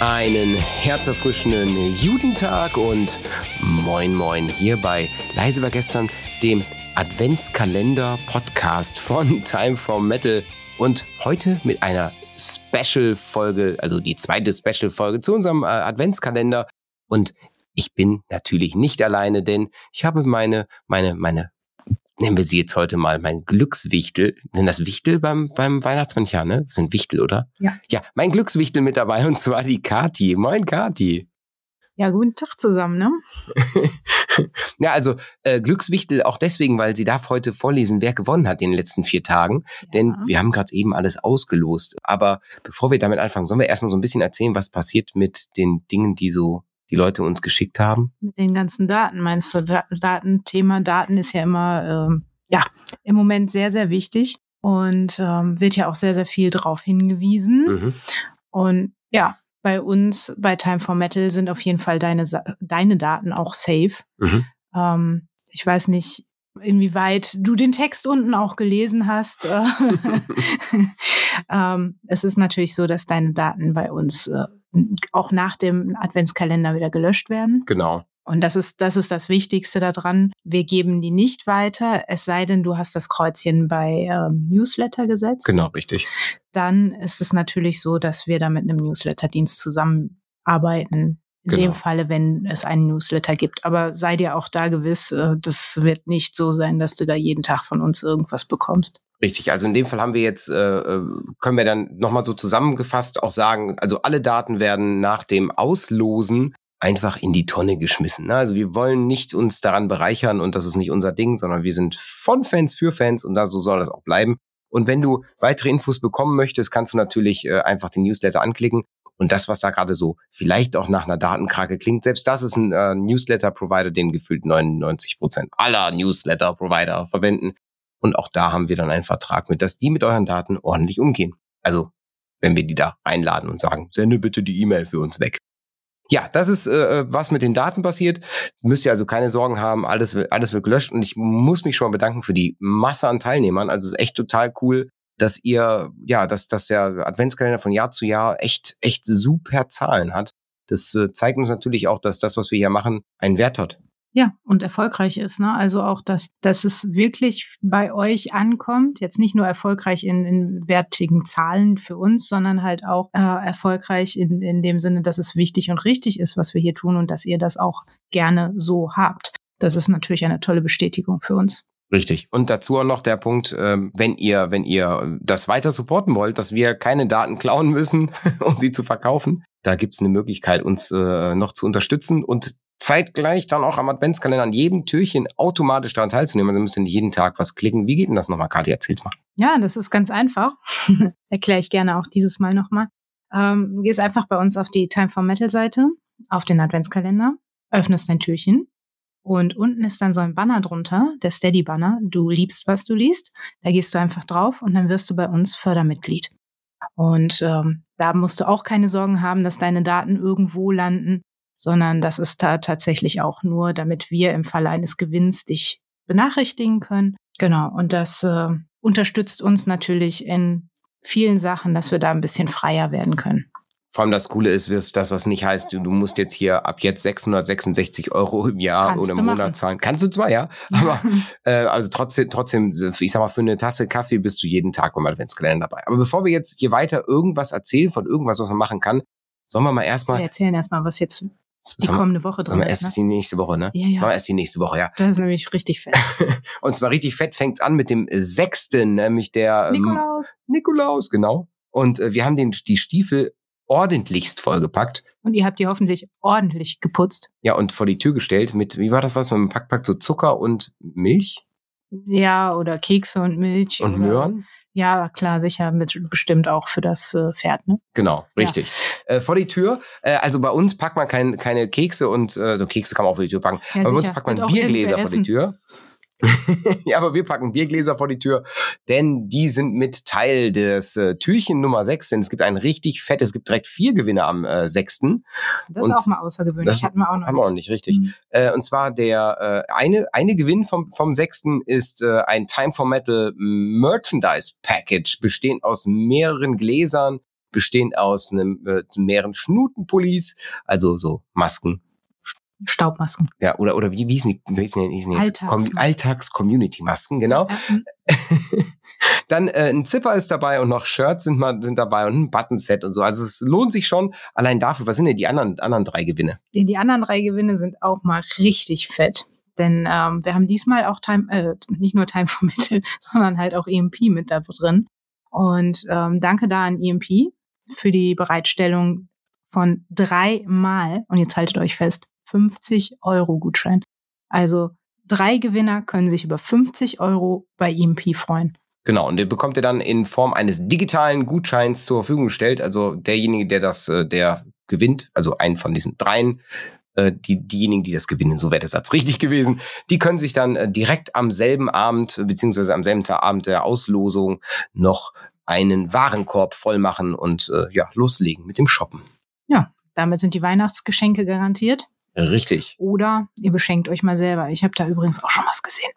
Einen herzerfrischenden Judentag und moin moin hier bei Leise war gestern, dem Adventskalender-Podcast von Time for Metal. Und heute mit einer Special-Folge, also die zweite Special-Folge zu unserem äh, Adventskalender. Und ich bin natürlich nicht alleine, denn ich habe meine, meine, meine nennen wir sie jetzt heute mal mein Glückswichtel. Sind das Wichtel beim, beim Weihnachtsmann? Ja, ne? Sind Wichtel, oder? Ja. Ja, mein Glückswichtel mit dabei und zwar die Kati. Moin, Kati. Ja, guten Tag zusammen, ne? ja, also äh, Glückswichtel auch deswegen, weil sie darf heute vorlesen, wer gewonnen hat in den letzten vier Tagen. Ja. Denn wir haben gerade eben alles ausgelost. Aber bevor wir damit anfangen, sollen wir erstmal so ein bisschen erzählen, was passiert mit den Dingen, die so die Leute uns geschickt haben? Mit den ganzen Daten, meinst du? Daten, Thema Daten ist ja immer, ähm, ja, im Moment sehr, sehr wichtig und ähm, wird ja auch sehr, sehr viel drauf hingewiesen. Mhm. Und ja, bei uns, bei Time for Metal, sind auf jeden Fall deine, deine Daten auch safe. Mhm. Ähm, ich weiß nicht, inwieweit du den Text unten auch gelesen hast. ähm, es ist natürlich so, dass deine Daten bei uns äh, auch nach dem Adventskalender wieder gelöscht werden. Genau. Und das ist, das ist das Wichtigste daran. Wir geben die nicht weiter, es sei denn, du hast das Kreuzchen bei ähm, Newsletter gesetzt. Genau, richtig. Dann ist es natürlich so, dass wir da mit einem Newsletterdienst zusammenarbeiten. In genau. dem Falle, wenn es einen Newsletter gibt. Aber sei dir auch da gewiss, äh, das wird nicht so sein, dass du da jeden Tag von uns irgendwas bekommst. Richtig, also in dem Fall haben wir jetzt, äh, äh können wir dann nochmal so zusammengefasst auch sagen, also alle Daten werden nach dem Auslosen einfach in die Tonne geschmissen. Ne? Also wir wollen nicht uns daran bereichern und das ist nicht unser Ding, sondern wir sind von Fans für Fans und da so soll das auch bleiben. Und wenn du weitere Infos bekommen möchtest, kannst du natürlich äh, einfach den Newsletter anklicken. Und das, was da gerade so vielleicht auch nach einer Datenkrake klingt, selbst das ist ein äh, Newsletter-Provider, den gefühlt 99 Prozent aller Newsletter-Provider verwenden. Und auch da haben wir dann einen Vertrag mit, dass die mit euren Daten ordentlich umgehen. Also, wenn wir die da einladen und sagen, sende bitte die E-Mail für uns weg. Ja, das ist, äh, äh, was mit den Daten passiert. Müsst ihr also keine Sorgen haben, alles, wird, alles wird gelöscht. Und ich muss mich schon mal bedanken für die Masse an Teilnehmern. Also es ist echt total cool, dass ihr, ja, dass, dass der Adventskalender von Jahr zu Jahr echt, echt super Zahlen hat. Das äh, zeigt uns natürlich auch, dass das, was wir hier machen, einen Wert hat. Ja, und erfolgreich ist. Ne? Also auch, dass, dass es wirklich bei euch ankommt. Jetzt nicht nur erfolgreich in, in wertigen Zahlen für uns, sondern halt auch äh, erfolgreich in, in dem Sinne, dass es wichtig und richtig ist, was wir hier tun und dass ihr das auch gerne so habt. Das ist natürlich eine tolle Bestätigung für uns. Richtig. Und dazu auch noch der Punkt, ähm, wenn ihr, wenn ihr das weiter supporten wollt, dass wir keine Daten klauen müssen, um sie zu verkaufen, da gibt's eine Möglichkeit, uns äh, noch zu unterstützen und zeitgleich dann auch am Adventskalender an jedem Türchen automatisch daran teilzunehmen. Also müssen jeden Tag was klicken. Wie geht denn das nochmal, Kathi? Erzähl's mal. Ja, das ist ganz einfach. Erkläre ich gerne auch dieses Mal nochmal. Ähm, gehst einfach bei uns auf die Time for Metal Seite, auf den Adventskalender, öffnest dein Türchen und unten ist dann so ein Banner drunter, der Steady Banner. Du liebst, was du liest. Da gehst du einfach drauf und dann wirst du bei uns Fördermitglied. Und ähm, da musst du auch keine Sorgen haben, dass deine Daten irgendwo landen, sondern das ist da tatsächlich auch nur, damit wir im Falle eines Gewinns dich benachrichtigen können. Genau, und das äh, unterstützt uns natürlich in vielen Sachen, dass wir da ein bisschen freier werden können. Vor allem das Coole ist, dass das nicht heißt, du musst jetzt hier ab jetzt 666 Euro im Jahr Kannst oder im Monat machen. zahlen. Kannst du zwar, ja, aber äh, also trotzdem, trotzdem, ich sag mal, für eine Tasse Kaffee bist du jeden Tag beim Adventskalender dabei. Aber bevor wir jetzt hier weiter irgendwas erzählen von irgendwas, was man machen kann, sollen wir mal erstmal. Wir erzählen erstmal, was jetzt die kommende Woche drin ist. Erst ne? die nächste Woche, ne? Ja, ja. Machen erst die nächste Woche, ja. Das ist nämlich richtig fett. und zwar richtig fett fängt's an mit dem sechsten, nämlich der ähm, Nikolaus. Ähm, Nikolaus, genau. Und äh, wir haben den, die Stiefel ordentlichst vollgepackt. Und ihr habt die hoffentlich ordentlich geputzt. Ja, und vor die Tür gestellt mit, wie war das was, mit einem Packpack so Zucker und Milch? Ja, oder Kekse und Milch. Und Möhren? Ja, klar, sicher, mit, bestimmt auch für das äh, Pferd, ne? Genau, richtig. Ja. Äh, vor die Tür, äh, also bei uns packt man kein, keine Kekse und äh, so Kekse kann man auch vor die Tür packen. Ja, bei uns packt man Biergläser vor die Tür. ja, aber wir packen Biergläser vor die Tür, denn die sind mit Teil des äh, Türchen Nummer 6. Denn es gibt ein richtig fett, es gibt direkt vier Gewinne am äh, 6. Das ist auch mal außergewöhnlich, das hatten wir auch noch. Haben wir auch nicht, richtig. Mhm. Äh, und zwar der äh, eine, eine Gewinn vom, vom 6. ist äh, ein Time for Metal Merchandise Package, bestehend aus mehreren Gläsern, bestehend aus einem, äh, mehreren Schnutenpullis, also so Masken. Staubmasken. Ja, oder, oder wie, wie die, wie die, wie jetzt? Alltags-Community-Masken, genau. Ja, hm. Dann äh, ein Zipper ist dabei und noch Shirts sind, mal, sind dabei und ein Buttonset und so. Also es lohnt sich schon allein dafür. Was sind denn die anderen, anderen drei Gewinne? Die, die anderen drei Gewinne sind auch mal richtig fett. Denn ähm, wir haben diesmal auch Time, äh, nicht nur Time for Metal, sondern halt auch EMP mit da drin. Und ähm, danke da an EMP für die Bereitstellung von dreimal, und jetzt haltet euch fest, 50 Euro Gutschein. Also drei Gewinner können sich über 50 Euro bei EMP freuen. Genau, und den bekommt ihr dann in Form eines digitalen Gutscheins zur Verfügung gestellt. Also derjenige, der das, äh, der gewinnt, also einen von diesen dreien, äh, die, diejenigen, die das gewinnen, so wäre der Satz richtig gewesen, die können sich dann äh, direkt am selben Abend, beziehungsweise am selben Tag, Abend der Auslosung noch einen Warenkorb voll machen und ja, loslegen mit dem Shoppen. Ja, damit sind die Weihnachtsgeschenke garantiert. Richtig. Oder ihr beschenkt euch mal selber. Ich habe da übrigens auch schon was gesehen.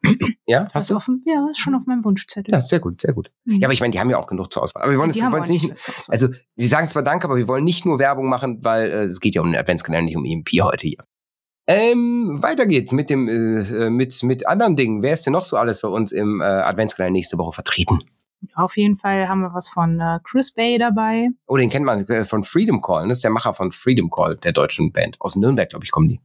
Ja, Hast hast du auf ja, ist schon auf meinem Wunschzettel. Ja, sehr gut, sehr gut. Mhm. Ja, aber ich meine, die haben ja auch genug zur Auswahl. Aber wir wollen, es, nicht, nicht. Also, wir sagen zwar Danke, aber wir wollen nicht nur Werbung machen, weil äh, es geht ja um den Adventskalender, nicht um EMP heute hier. Ähm, weiter geht's mit dem äh, äh, mit mit anderen Dingen. Wer ist denn noch so alles bei uns im äh, Adventskalender nächste Woche vertreten? Auf jeden Fall haben wir was von äh, Chris Bay dabei. Oh, den kennt man äh, von Freedom Call. Das ist der Macher von Freedom Call, der deutschen Band aus Nürnberg, glaube ich, kommen die.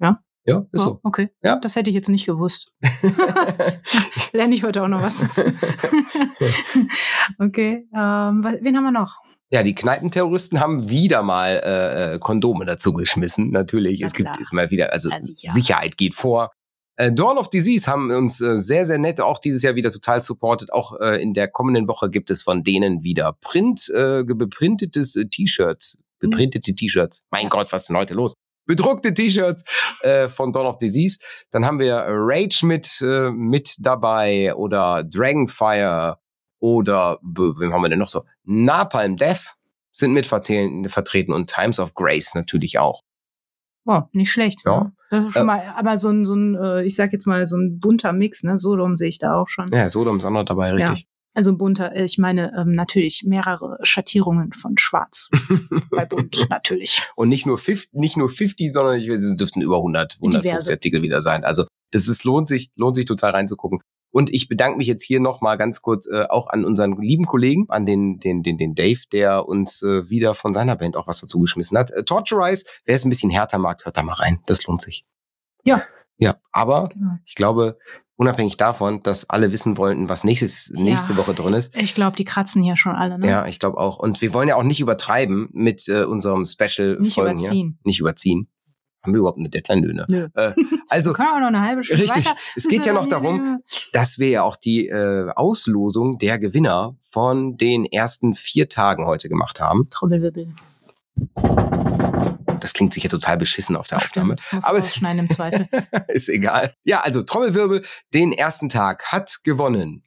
Ja? Ja, ist Oh, so. okay. Ja. Das hätte ich jetzt nicht gewusst. Lerne ich heute auch noch was dazu. okay. Ähm, wen haben wir noch? Ja, die Kneipenterroristen haben wieder mal äh, äh, Kondome dazu geschmissen. Natürlich, Na es gibt klar. jetzt mal wieder, also Ja, sicher. Sicherheit geht vor. Äh, Dawn of Disease haben uns äh, sehr, sehr nett auch dieses Jahr wieder total supportet. Auch äh, in der kommenden Woche gibt es von denen wieder Print, äh, beprintetes äh, T-Shirts. Beprintete T-Shirts. Mein. Gott, was ist denn heute los? Bedruckte T-Shirts äh, von Dawn of Disease. Dann haben wir Rage mit, äh, mit dabei oder Dragonfire oder wem haben wir denn noch so? Napalm Death sind mit vertreten und Times of Grace natürlich auch. Boah, nicht schlecht. Ja. Ne? Das ist schon Äh, mal, aber so ein, so ein, äh, ich sag jetzt mal, so ein bunter Mix, ne? Sodom sehe ich da auch schon. Ja, Sodom ist auch noch dabei, richtig. Also bunter, äh, ich meine ähm, natürlich mehrere Schattierungen von Schwarz. Bei bunt, natürlich. Und nicht nur 50, nicht nur 50, sondern ich weiß, es dürften über 100, 150 Diverse. Artikel wieder sein. Also das ist, lohnt sich, lohnt sich total reinzugucken. Und ich bedanke mich jetzt hier nochmal ganz kurz äh, auch an unseren lieben Kollegen, an den, den, den, den Dave, der uns äh, wieder von seiner Band auch was dazu geschmissen hat. Äh, Torturize, wer es ein bisschen härter mag, hört da mal rein. Das lohnt sich. Ja. Ja, aber Genau. ich glaube, unabhängig davon, dass alle wissen wollten, was nächstes, nächste Ja. Woche drin ist, Ich glaube, die kratzen hier schon alle, ne? ja, ich glaube auch. Und wir wollen ja auch nicht übertreiben mit äh, unserem Special-Folgen Nicht hier. überziehen. Nicht überziehen. Haben wir überhaupt eine Deadline? Nö, ne? Äh, also, Wir können auch noch eine halbe Stunde richtig. weiter. Es geht ja noch darum, dass wir ja auch die äh, Auslosung der Gewinner von den ersten vier Tagen heute gemacht haben. Trommelwirbel. Das klingt sicher total beschissen auf der Aufnahme. Stimmt. Muss Aber es- rausschneiden im Zweifel. Ist egal. Ja, also Trommelwirbel, den ersten Tag hat gewonnen.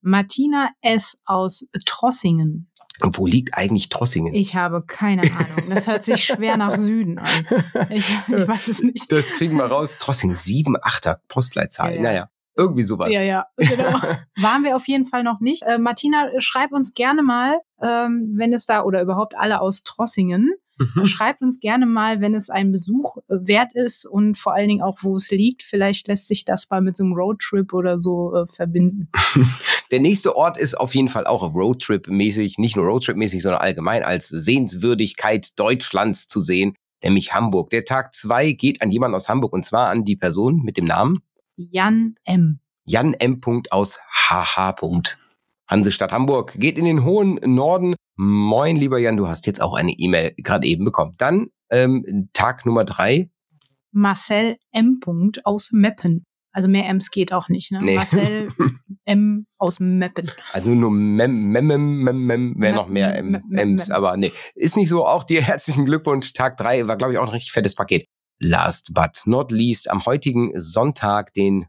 Martina S. aus Trossingen. Und wo liegt eigentlich Trossingen? Ich habe keine Ahnung. Das hört sich schwer nach Süden an. Ich, ich weiß es nicht. Das kriegen wir raus. Trossingen, 7, 8er Postleitzahl. Ja, ja. Naja, irgendwie sowas. Ja, ja, genau. Waren wir auf jeden Fall noch nicht. Äh, Martina, schreib uns gerne mal, ähm, wenn es da, oder überhaupt alle aus Trossingen, Mhm. schreibt uns gerne mal, wenn es ein Besuch äh, wert ist und vor allen Dingen auch, wo es liegt. Vielleicht lässt sich das mal mit so einem Roadtrip oder so äh, verbinden. Der nächste Ort ist auf jeden Fall auch Roadtrip-mäßig, nicht nur Roadtrip-mäßig, sondern allgemein als Sehenswürdigkeit Deutschlands zu sehen, nämlich Hamburg. Der Tag zwei geht an jemanden aus Hamburg und zwar an die Person mit dem Namen Jan M. Jan M. aus HH. Hansestadt Hamburg geht in den hohen Norden. Moin, lieber Jan, du hast jetzt auch eine E-Mail gerade eben bekommen. Dann ähm, Tag Nummer drei. Marcel M. aus Meppen. Also mehr M's geht auch nicht, ne? Nee. Marcel M. aus Meppen. Also nur Mem, Mem, Mem, Mem, Mem, wäre noch mehr M, M's, Mem. aber nee. Ist nicht so. Auch dir herzlichen Glückwunsch. Tag drei war, glaube ich, auch ein richtig fettes Paket. Last but not least, am heutigen Sonntag, den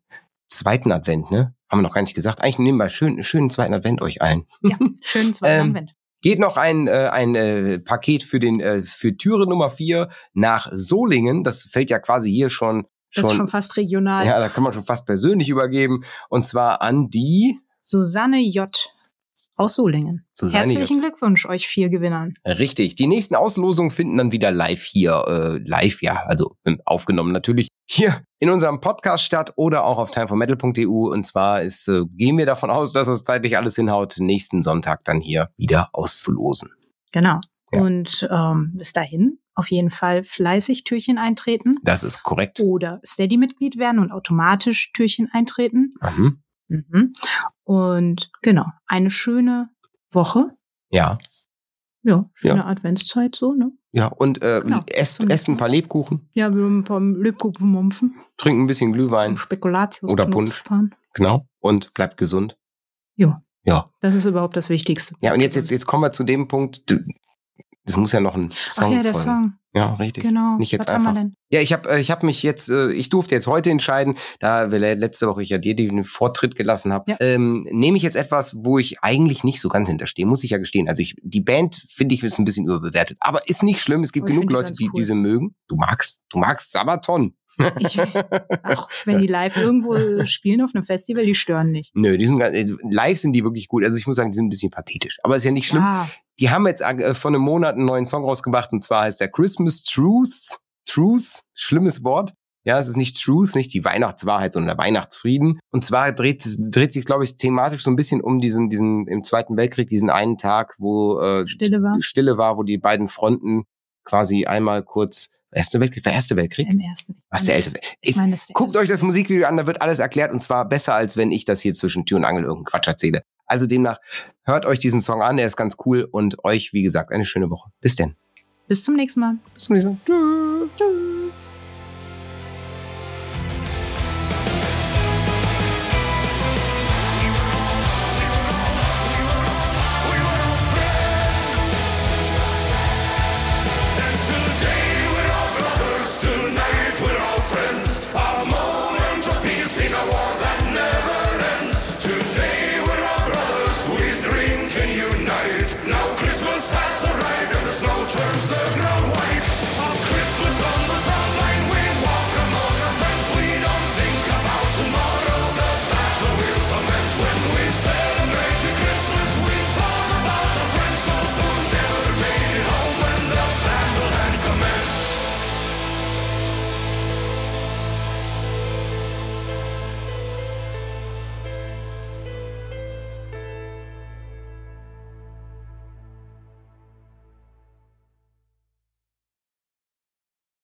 zweiten Advent, ne? Haben wir noch gar nicht gesagt. Eigentlich nehmen wir schön, schönen zweiten Advent euch allen. Ja, schönen zweiten Ähm, Advent. Geht noch ein, äh, ein äh, Paket für den äh, für Türe Nummer vier nach Solingen. Das fällt ja quasi hier schon Das ist schon. schon fast regional. ja, da kann man schon fast persönlich übergeben. Und zwar an die Susanne J. aus Solingen. So seine Herzlichen Jut. Glückwunsch euch vier Gewinnern. Richtig. Die nächsten Auslosungen finden dann wieder live hier, äh, live, ja, also ähm, aufgenommen natürlich hier in unserem Podcast statt oder auch auf timeformetal.eu. Und zwar ist, äh, gehen wir davon aus, dass es zeitlich alles hinhaut, nächsten Sonntag dann hier wieder auszulosen. Genau. Ja. Und ähm, bis dahin auf jeden Fall fleißig Türchen eintreten Das ist korrekt. oder Steady-Mitglied werden und automatisch Türchen eintreten. Mhm. Mhm. Und genau, eine schöne Woche. Ja, Ja, schöne Ja. Adventszeit so, ne? Ja. Und äh, Genau. esst, esst ein paar Lebkuchen, Ja, wir haben ein paar Lebkuchenmumpfen, trinkt ein bisschen Glühwein, Spekulatius Oder Punsch. genau, und bleibt gesund. Ja. Ja. Das ist überhaupt das Wichtigste. Ja, und jetzt, jetzt, jetzt kommen wir zu dem Punkt, d- es muss ja noch ein Ach Song ja, der folgen. Song. Ja, richtig. Genau. Nicht jetzt Was haben wir einfach. denn? Ja, ich habe ich hab mich jetzt, äh, ich durfte jetzt heute entscheiden, da letzte Woche ich ja dir den Vortritt gelassen habe, Ja. ähm, nehme ich jetzt etwas, wo ich eigentlich nicht so ganz hinterstehe, muss ich ja gestehen. Also ich, die Band finde ich ist ein bisschen überbewertet, aber ist nicht schlimm. Es gibt Aber ich genug Leute, die cool. diese mögen. Du magst, du magst Sabaton. Ich, ach, wenn die live irgendwo spielen auf einem Festival, die stören nicht. Nö, die sind ganz, äh, live sind die wirklich gut. Also ich muss sagen, die sind ein bisschen pathetisch, aber ist ja nicht schlimm. Ja, Die haben jetzt äh, vor einem Monat einen neuen Song rausgebracht und zwar heißt der Christmas Truth. Truth, schlimmes Wort. Ja, es ist nicht Truth, nicht die Weihnachtswahrheit, sondern der Weihnachtsfrieden. Und zwar dreht, dreht sich, glaube ich, thematisch so ein bisschen um diesen, diesen im Zweiten Weltkrieg, diesen einen Tag, wo äh, Stille war. Stille war, wo die beiden Fronten quasi einmal kurz Erste Weltkrieg, war Erste Weltkrieg? Im ersten. Was der Älteste? Ist, meine, ist der Guckt erste. euch das Musikvideo an, da wird alles erklärt und zwar besser, als wenn ich das hier zwischen Tür und Angel irgendeinen Quatsch erzähle. Also demnach, hört euch diesen Song an, der ist ganz cool und euch, wie gesagt, eine schöne Woche. Bis denn. Bis zum nächsten Mal. Bis zum nächsten Mal. Tschüss. Tschüss.